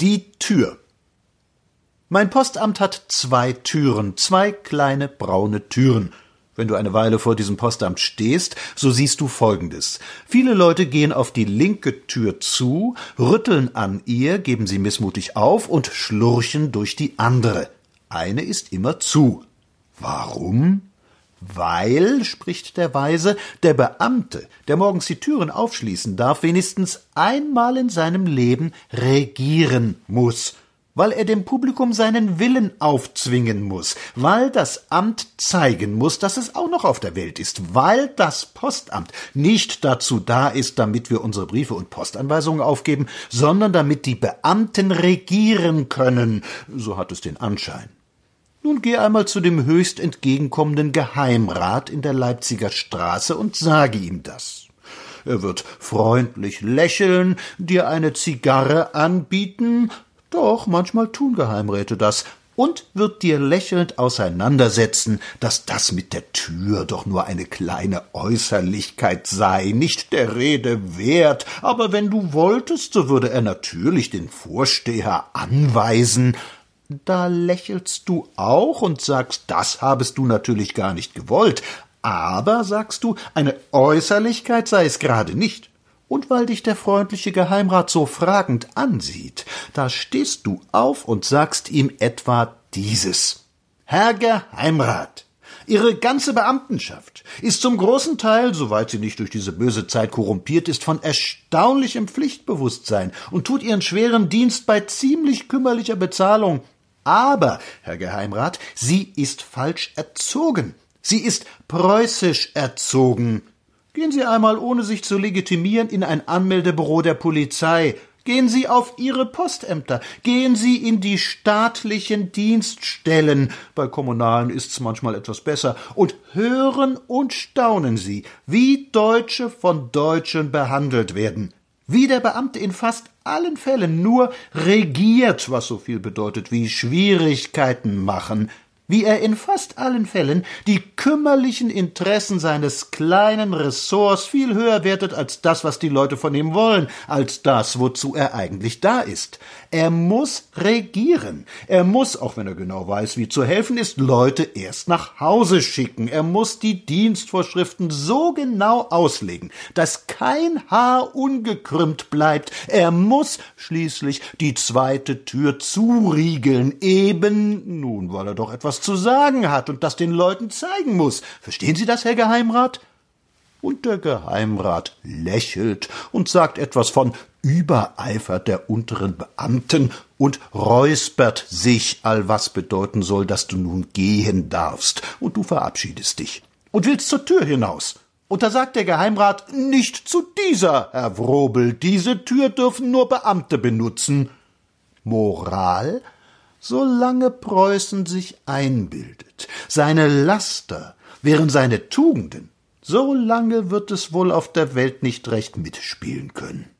Die Tür. Mein Postamt hat zwei Türen, zwei kleine braune Türen. Wenn du eine Weile vor diesem Postamt stehst, so siehst du Folgendes. Viele Leute gehen auf die linke Tür zu, rütteln an ihr, geben sie missmutig auf und schlurchen durch die andere. Eine ist immer zu. Warum? Weil, spricht der Weise, der Beamte, der morgens die Türen aufschließen darf, wenigstens einmal in seinem Leben regieren muss, weil er dem Publikum seinen Willen aufzwingen muss, weil das Amt zeigen muss, dass es auch noch auf der Welt ist, weil das Postamt nicht dazu da ist, damit wir unsere Briefe und Postanweisungen aufgeben, sondern damit die Beamten regieren können, so hat es den Anschein. Nun geh einmal zu dem höchst entgegenkommenden Geheimrat in der Leipziger Straße und sage ihm das. Er wird freundlich lächeln, dir eine Zigarre anbieten, doch manchmal tun Geheimräte das, und wird dir lächelnd auseinandersetzen, dass das mit der Tür doch nur eine kleine Äußerlichkeit sei, nicht der Rede wert, aber wenn du wolltest, so würde er natürlich den Vorsteher anweisen, da lächelst du auch und sagst, das habest du natürlich gar nicht gewollt, aber, sagst du, eine Äußerlichkeit sei es gerade nicht. Und weil dich der freundliche Geheimrat so fragend ansieht, da stehst du auf und sagst ihm etwa dieses. Herr Geheimrat, Ihre ganze Beamtenschaft ist zum großen Teil, soweit sie nicht durch diese böse Zeit korrumpiert ist, von erstaunlichem Pflichtbewusstsein und tut ihren schweren Dienst bei ziemlich kümmerlicher Bezahlung. Aber, Herr Geheimrat, sie ist falsch erzogen. Sie ist preußisch erzogen. Gehen Sie einmal, ohne sich zu legitimieren, in ein Anmeldebüro der Polizei. Gehen Sie auf Ihre Postämter. Gehen Sie in die staatlichen Dienststellen. Bei kommunalen ist's manchmal etwas besser. Und hören und staunen Sie, wie Deutsche von Deutschen behandelt werden wie der Beamte in fast allen Fällen nur regiert, was so viel bedeutet wie Schwierigkeiten machen, wie er in fast allen Fällen die kümmerlichen Interessen seines kleinen Ressorts viel höher wertet als das, was die Leute von ihm wollen, als das, wozu er eigentlich da ist. Er muss regieren. Er muss, auch wenn er genau weiß, wie zu helfen ist, Leute erst nach Hause schicken. Er muss die Dienstvorschriften so genau auslegen, dass kein Haar ungekrümmt bleibt. Er muss schließlich die zweite Tür zuriegeln, eben, nun, weil er doch etwas zu sagen hat und das den Leuten zeigen muss. Verstehen Sie das, Herr Geheimrat? Und der Geheimrat lächelt und sagt etwas von Übereifer der unteren Beamten und räuspert sich, all was bedeuten soll, dass du nun gehen darfst, und du verabschiedest dich und willst zur Tür hinaus. Und da sagt der Geheimrat, nicht zu dieser, Herr Wrobel, diese Tür dürfen nur Beamte benutzen. Moral? Solange Preußen sich einbildet, seine Laster wären seine Tugenden, so lange wird es wohl auf der Welt nicht recht mitspielen können.